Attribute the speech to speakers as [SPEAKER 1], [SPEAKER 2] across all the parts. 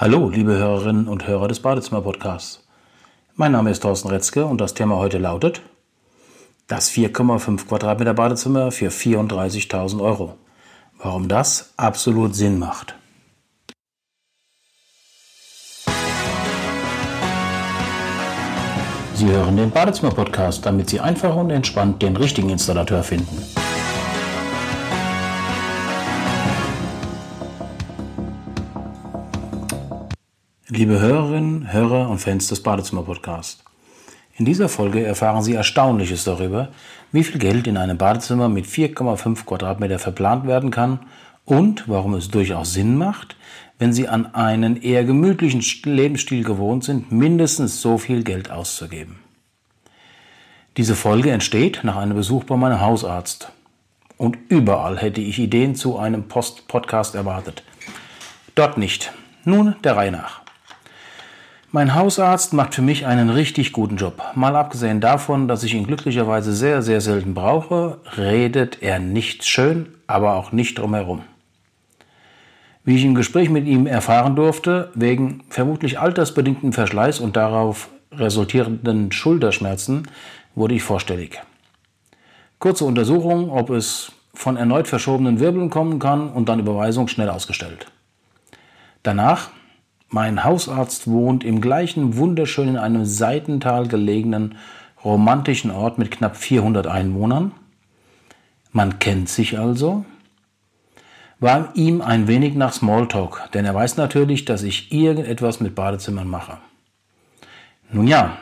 [SPEAKER 1] Hallo, liebe Hörerinnen und Hörer des Badezimmer-Podcasts. Mein Name ist Thorsten Retzke und das Thema heute lautet das 4,5 Quadratmeter Badezimmer für 34.000 Euro. Warum das absolut Sinn macht. Sie hören den Badezimmer-Podcast, damit Sie einfach und entspannt den richtigen Installateur finden. Liebe Hörerinnen, Hörer und Fans des Badezimmer-Podcasts. In dieser Folge erfahren Sie Erstaunliches darüber, wie viel Geld in einem Badezimmer mit 4,5 Quadratmeter verplant werden kann und warum es durchaus Sinn macht, wenn Sie an einen eher gemütlichen Lebensstil gewohnt sind, mindestens so viel Geld auszugeben. Diese Folge entsteht nach einem Besuch bei meinem Hausarzt. Und überall hätte ich Ideen zu einem Post-Podcast erwartet. Dort nicht. Nun der Reihe nach. Mein Hausarzt macht für mich einen richtig guten Job. Mal abgesehen davon, dass ich ihn glücklicherweise sehr, sehr selten brauche, redet er nicht schön, aber auch nicht drumherum. Wie ich im Gespräch mit ihm erfahren durfte, wegen vermutlich altersbedingten Verschleiß und darauf resultierenden Schulterschmerzen wurde ich vorstellig. Kurze Untersuchung, ob es von erneut verschobenen Wirbeln kommen kann und dann Überweisung schnell ausgestellt. Danach mein Hausarzt wohnt im gleichen wunderschön in einem Seitental gelegenen romantischen Ort mit knapp 400 Einwohnern. Man kennt sich also. War ihm ein wenig nach Smalltalk, denn er weiß natürlich, dass ich irgendetwas mit Badezimmern mache. Nun ja,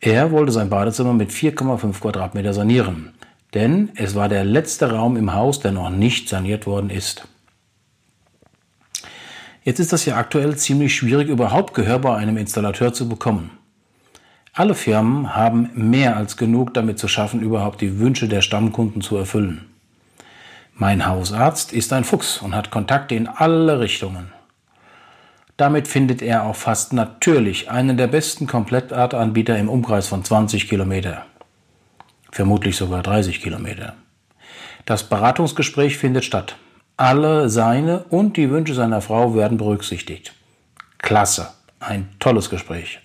[SPEAKER 1] er wollte sein Badezimmer mit 4,5 Quadratmeter sanieren, denn es war der letzte Raum im Haus, der noch nicht saniert worden ist. Jetzt ist das ja aktuell ziemlich schwierig, überhaupt Gehör bei einem Installateur zu bekommen. Alle Firmen haben mehr als genug damit zu schaffen, überhaupt die Wünsche der Stammkunden zu erfüllen. Mein Hausarzt ist ein Fuchs und hat Kontakte in alle Richtungen. Damit findet er auch fast natürlich einen der besten Komplettartanbieter im Umkreis von 20 Kilometer. Vermutlich sogar 30 Kilometer. Das Beratungsgespräch findet statt. Alle seine und die Wünsche seiner Frau werden berücksichtigt. Klasse, ein tolles Gespräch.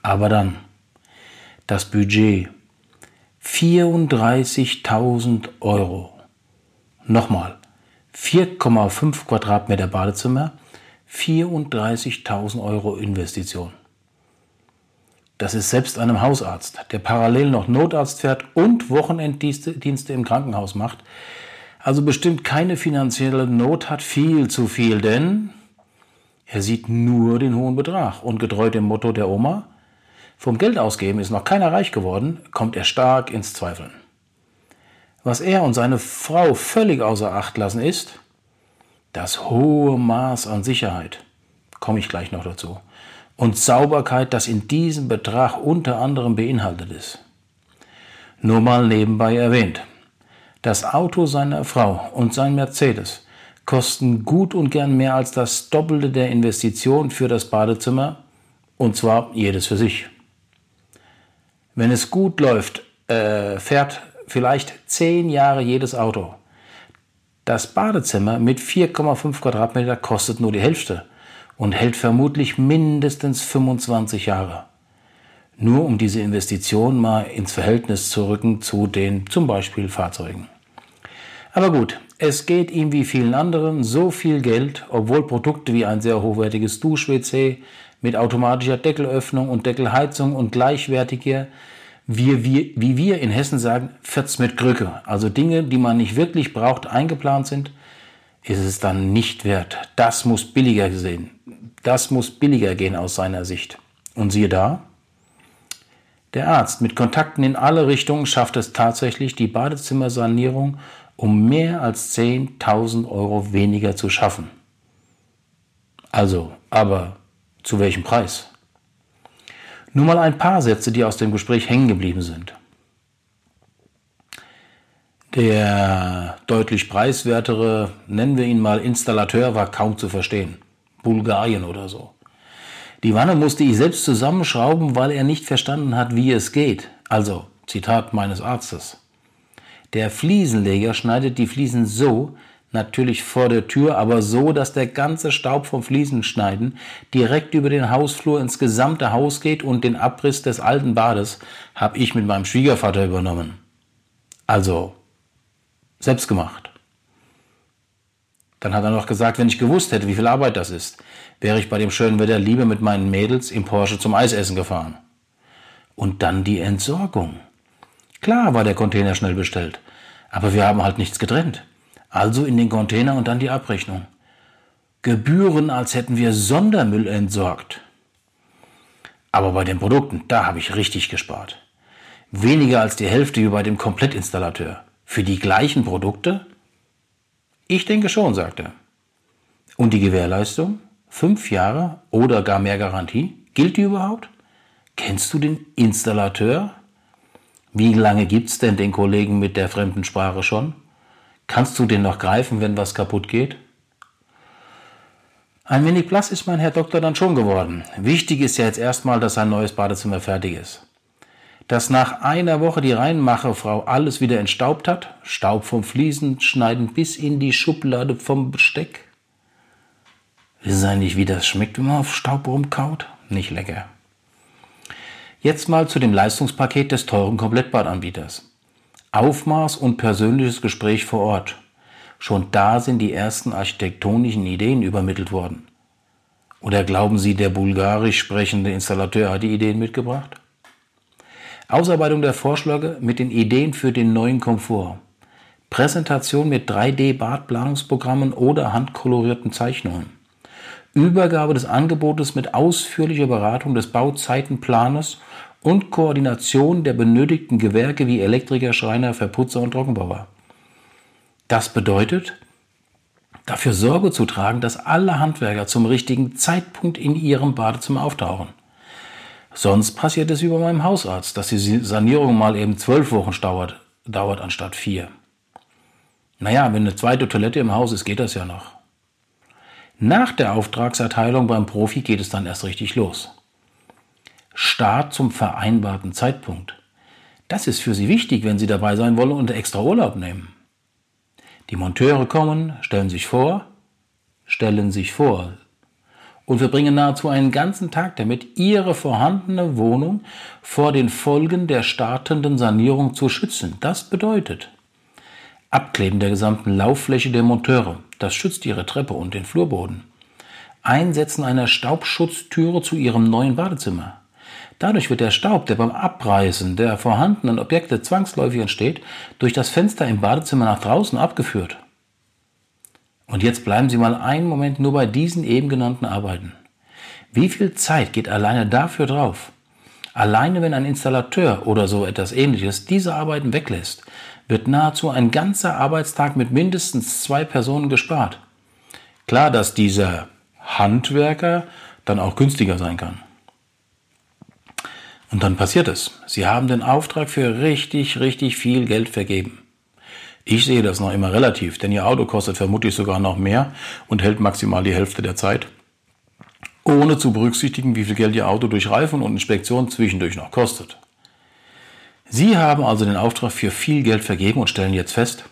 [SPEAKER 1] Aber dann das Budget 34.000 Euro. Nochmal, 4,5 Quadratmeter Badezimmer, 34.000 Euro Investition. Das ist selbst einem Hausarzt, der parallel noch Notarzt fährt und Wochenenddienste im Krankenhaus macht, also bestimmt keine finanzielle Not hat, viel zu viel, denn er sieht nur den hohen Betrag und getreu dem Motto der Oma, vom Geld ausgeben ist noch keiner reich geworden, kommt er stark ins Zweifeln. Was er und seine Frau völlig außer Acht lassen ist, das hohe Maß an Sicherheit, komme ich gleich noch dazu, und Sauberkeit, das in diesem Betrag unter anderem beinhaltet ist. Nur mal nebenbei erwähnt. Das Auto seiner Frau und sein Mercedes kosten gut und gern mehr als das Doppelte der Investition für das Badezimmer, und zwar jedes für sich. Wenn es gut läuft, äh, fährt vielleicht zehn Jahre jedes Auto. Das Badezimmer mit 4,5 Quadratmeter kostet nur die Hälfte und hält vermutlich mindestens 25 Jahre nur um diese Investition mal ins Verhältnis zu rücken zu den zum Beispiel Fahrzeugen. Aber gut, es geht ihm wie vielen anderen so viel Geld, obwohl Produkte wie ein sehr hochwertiges Dusch-WC mit automatischer Deckelöffnung und Deckelheizung und gleichwertiger, wie wir, wie wir in Hessen sagen, Fürz mit Krücke, also Dinge, die man nicht wirklich braucht, eingeplant sind, ist es dann nicht wert. Das muss billiger gesehen. Das muss billiger gehen aus seiner Sicht. Und siehe da, der Arzt mit Kontakten in alle Richtungen schafft es tatsächlich, die Badezimmersanierung um mehr als 10.000 Euro weniger zu schaffen. Also, aber zu welchem Preis? Nur mal ein paar Sätze, die aus dem Gespräch hängen geblieben sind. Der deutlich preiswertere, nennen wir ihn mal Installateur, war kaum zu verstehen. Bulgarien oder so. Die Wanne musste ich selbst zusammenschrauben, weil er nicht verstanden hat, wie es geht. Also, Zitat meines Arztes. Der Fliesenleger schneidet die Fliesen so, Natürlich vor der Tür, aber so, dass der ganze Staub vom Fliesenschneiden direkt über den Hausflur ins gesamte Haus geht und den Abriss des alten Bades habe ich mit meinem Schwiegervater übernommen. Also, selbst gemacht. Dann hat er noch gesagt, wenn ich gewusst hätte, wie viel Arbeit das ist, wäre ich bei dem schönen Wetter lieber mit meinen Mädels im Porsche zum Eisessen gefahren. Und dann die Entsorgung. Klar war der Container schnell bestellt, aber wir haben halt nichts getrennt. Also in den Container und dann die Abrechnung. Gebühren, als hätten wir Sondermüll entsorgt. Aber bei den Produkten, da habe ich richtig gespart. Weniger als die Hälfte wie bei dem Komplettinstallateur. Für die gleichen Produkte? Ich denke schon, sagte er. Und die Gewährleistung? Fünf Jahre oder gar mehr Garantie? Gilt die überhaupt? Kennst du den Installateur? Wie lange gibt's denn den Kollegen mit der fremden Sprache schon? Kannst du den noch greifen, wenn was kaputt geht? Ein wenig blass ist mein Herr Doktor dann schon geworden. Wichtig ist ja jetzt erstmal, dass sein neues Badezimmer fertig ist. Dass nach einer Woche die Reinmachefrau alles wieder entstaubt hat, Staub vom Fliesen schneiden bis in die Schublade vom Besteck. Wissen Sie eigentlich, wie das schmeckt, wenn man auf Staub rumkaut? Nicht lecker. Jetzt mal zu dem Leistungspaket des teuren Komplettbadanbieters. Aufmaß und persönliches Gespräch vor Ort. Schon da sind die ersten architektonischen Ideen übermittelt worden. Oder glauben Sie, der bulgarisch sprechende Installateur hat die Ideen mitgebracht? Ausarbeitung der Vorschläge mit den Ideen für den neuen Komfort. Präsentation mit 3D-Badplanungsprogrammen oder handkolorierten Zeichnungen. Übergabe des Angebotes mit ausführlicher Beratung des Bauzeitenplanes und Koordination der benötigten Gewerke wie Elektriker, Schreiner, Verputzer und Trockenbauer. Das bedeutet, dafür Sorge zu tragen, dass alle Handwerker zum richtigen Zeitpunkt in ihrem Badezimmer auftauchen. Sonst passiert es wie bei meinem Hausarzt, dass die Sanierung mal eben zwölf Wochen dauert, dauert anstatt vier. Naja, wenn eine zweite Toilette im Haus ist, geht das ja noch. Nach der Auftragserteilung beim Profi geht es dann erst richtig los. Start zum vereinbarten Zeitpunkt. Das ist für Sie wichtig, wenn Sie dabei sein wollen und extra Urlaub nehmen. Die Monteure kommen, stellen sich vor, stellen sich vor und verbringen nahezu einen ganzen Tag damit, ihre vorhandene Wohnung vor den Folgen der startenden Sanierung zu schützen. Das bedeutet Abkleben der gesamten Lauffläche der Monteure. Das schützt ihre Treppe und den Flurboden. Einsetzen einer Staubschutztüre zu ihrem neuen Badezimmer. Dadurch wird der Staub, der beim Abreißen der vorhandenen Objekte zwangsläufig entsteht, durch das Fenster im Badezimmer nach draußen abgeführt. Und jetzt bleiben Sie mal einen Moment nur bei diesen eben genannten Arbeiten. Wie viel Zeit geht alleine dafür drauf? Alleine wenn ein Installateur oder so etwas ähnliches diese Arbeiten weglässt, wird nahezu ein ganzer Arbeitstag mit mindestens zwei Personen gespart. Klar, dass dieser Handwerker dann auch günstiger sein kann. Und dann passiert es. Sie haben den Auftrag für richtig, richtig viel Geld vergeben. Ich sehe das noch immer relativ, denn Ihr Auto kostet vermutlich sogar noch mehr und hält maximal die Hälfte der Zeit. Ohne zu berücksichtigen, wie viel Geld Ihr Auto durch Reifen und Inspektion zwischendurch noch kostet. Sie haben also den Auftrag für viel Geld vergeben und stellen jetzt fest,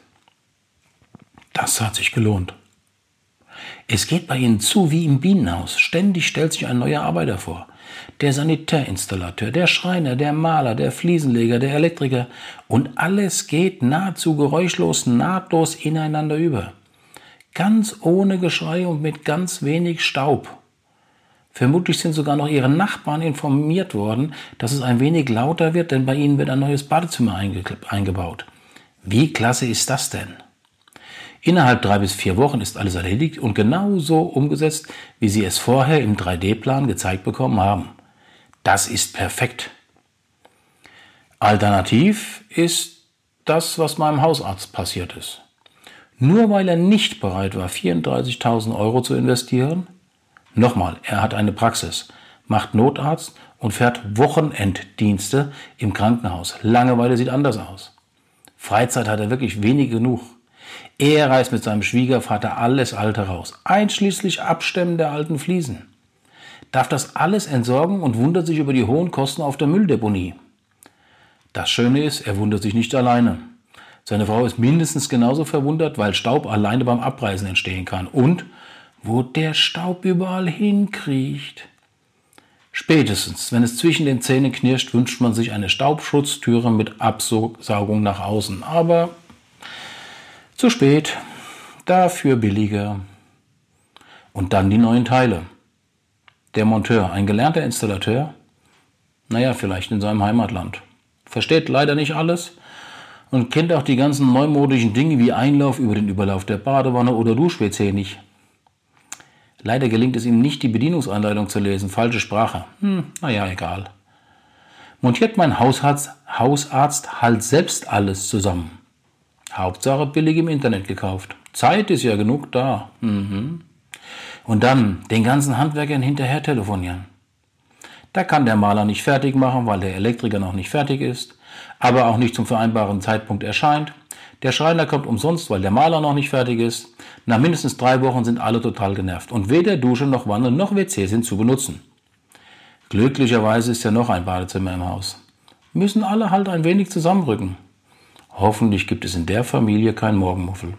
[SPEAKER 1] das hat sich gelohnt. Es geht bei Ihnen zu wie im Bienenhaus. Ständig stellt sich ein neuer Arbeiter vor der Sanitärinstallateur, der Schreiner, der Maler, der Fliesenleger, der Elektriker und alles geht nahezu geräuschlos, nahtlos ineinander über. Ganz ohne Geschrei und mit ganz wenig Staub. Vermutlich sind sogar noch ihre Nachbarn informiert worden, dass es ein wenig lauter wird, denn bei ihnen wird ein neues Badezimmer eingebaut. Wie klasse ist das denn? Innerhalb drei bis vier Wochen ist alles erledigt und genauso umgesetzt, wie Sie es vorher im 3D-Plan gezeigt bekommen haben. Das ist perfekt. Alternativ ist das, was meinem Hausarzt passiert ist. Nur weil er nicht bereit war, 34.000 Euro zu investieren, nochmal, er hat eine Praxis, macht Notarzt und fährt Wochenenddienste im Krankenhaus. Langeweile sieht anders aus. Freizeit hat er wirklich wenig genug. Er reißt mit seinem Schwiegervater alles Alte raus, einschließlich Abstemmen der alten Fliesen. Darf das alles entsorgen und wundert sich über die hohen Kosten auf der Mülldeponie. Das Schöne ist, er wundert sich nicht alleine. Seine Frau ist mindestens genauso verwundert, weil Staub alleine beim Abreißen entstehen kann. Und wo der Staub überall hinkriecht. Spätestens, wenn es zwischen den Zähnen knirscht, wünscht man sich eine Staubschutztüre mit Absaugung nach außen. Aber zu spät, dafür billiger. Und dann die neuen Teile. Der Monteur, ein gelernter Installateur, naja, vielleicht in seinem Heimatland. Versteht leider nicht alles und kennt auch die ganzen neumodischen Dinge wie Einlauf über den Überlauf der Badewanne oder Dusch-WC nicht. Leider gelingt es ihm nicht, die Bedienungsanleitung zu lesen. Falsche Sprache. Hm, naja, egal. Montiert mein Hausarzt, Hausarzt halt selbst alles zusammen. Hauptsache billig im Internet gekauft. Zeit ist ja genug da. Mhm. Und dann den ganzen Handwerkern hinterher telefonieren. Da kann der Maler nicht fertig machen, weil der Elektriker noch nicht fertig ist, aber auch nicht zum vereinbaren Zeitpunkt erscheint. Der Schreiner kommt umsonst, weil der Maler noch nicht fertig ist. Nach mindestens drei Wochen sind alle total genervt und weder Dusche noch Wanne noch WC sind zu benutzen. Glücklicherweise ist ja noch ein Badezimmer im Haus. Müssen alle halt ein wenig zusammenrücken. Hoffentlich gibt es in der Familie kein Morgenmuffel.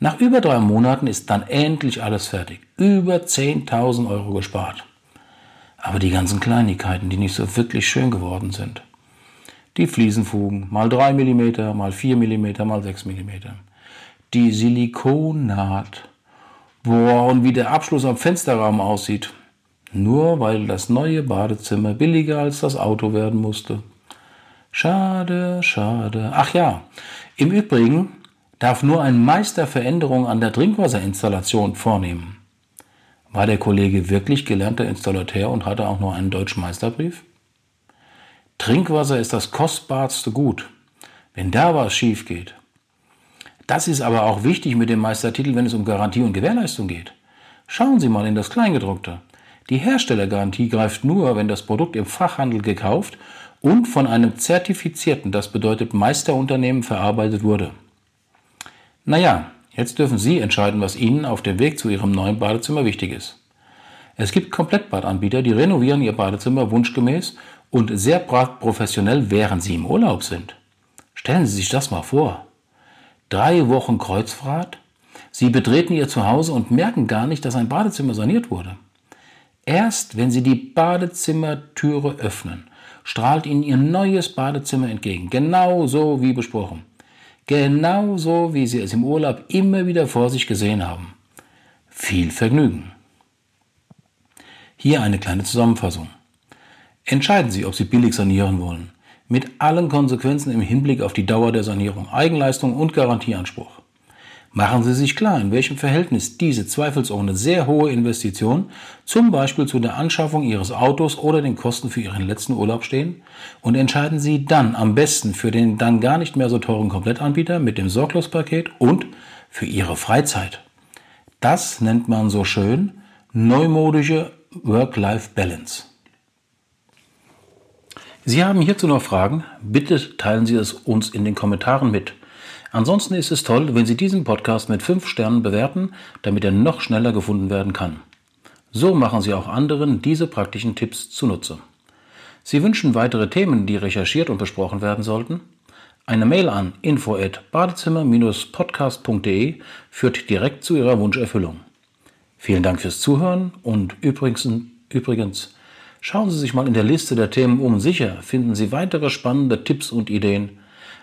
[SPEAKER 1] Nach über drei Monaten ist dann endlich alles fertig. Über 10.000 Euro gespart. Aber die ganzen Kleinigkeiten, die nicht so wirklich schön geworden sind. Die Fliesenfugen, mal 3 mm, mal 4 mm, mal 6 mm. Die Silikonnaht. Boah, und wie der Abschluss am Fensterrahmen aussieht. Nur weil das neue Badezimmer billiger als das Auto werden musste. Schade, schade. Ach ja, im Übrigen darf nur ein Meister Veränderungen an der Trinkwasserinstallation vornehmen. War der Kollege wirklich gelernter Installateur und hatte auch nur einen deutschen Meisterbrief? Trinkwasser ist das kostbarste Gut. Wenn da was schief geht. Das ist aber auch wichtig mit dem Meistertitel, wenn es um Garantie und Gewährleistung geht. Schauen Sie mal in das Kleingedruckte. Die Herstellergarantie greift nur, wenn das Produkt im Fachhandel gekauft und von einem zertifizierten, das bedeutet Meisterunternehmen, verarbeitet wurde. Naja, jetzt dürfen Sie entscheiden, was Ihnen auf dem Weg zu Ihrem neuen Badezimmer wichtig ist. Es gibt Komplettbadanbieter, die renovieren ihr Badezimmer wunschgemäß und sehr professionell, während Sie im Urlaub sind. Stellen Sie sich das mal vor. Drei Wochen Kreuzfahrt, Sie betreten Ihr Zuhause und merken gar nicht, dass ein Badezimmer saniert wurde. Erst wenn Sie die Badezimmertüre öffnen, strahlt Ihnen Ihr neues Badezimmer entgegen, genau so wie besprochen. Genauso wie Sie es im Urlaub immer wieder vor sich gesehen haben. Viel Vergnügen. Hier eine kleine Zusammenfassung. Entscheiden Sie, ob Sie billig sanieren wollen. Mit allen Konsequenzen im Hinblick auf die Dauer der Sanierung, Eigenleistung und Garantieanspruch. Machen Sie sich klar, in welchem Verhältnis diese zweifelsohne sehr hohe Investition zum Beispiel zu der Anschaffung Ihres Autos oder den Kosten für Ihren letzten Urlaub stehen und entscheiden Sie dann am besten für den dann gar nicht mehr so teuren Komplettanbieter mit dem Sorglospaket und für Ihre Freizeit. Das nennt man so schön neumodische Work-Life-Balance. Sie haben hierzu noch Fragen? Bitte teilen Sie es uns in den Kommentaren mit. Ansonsten ist es toll, wenn Sie diesen Podcast mit 5 Sternen bewerten, damit er noch schneller gefunden werden kann. So machen Sie auch anderen diese praktischen Tipps zunutze. Sie wünschen weitere Themen, die recherchiert und besprochen werden sollten? Eine Mail an info@badezimmer-podcast.de führt direkt zu Ihrer Wunscherfüllung. Vielen Dank fürs Zuhören und übrigens, übrigens schauen Sie sich mal in der Liste der Themen um. Sicher finden Sie weitere spannende Tipps und Ideen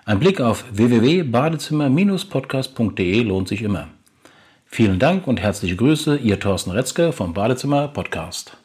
[SPEAKER 1] ein Blick auf www.badezimmer-podcast.de lohnt sich immer. Vielen Dank und herzliche Grüße, Ihr Thorsten Retzke vom Badezimmer Podcast.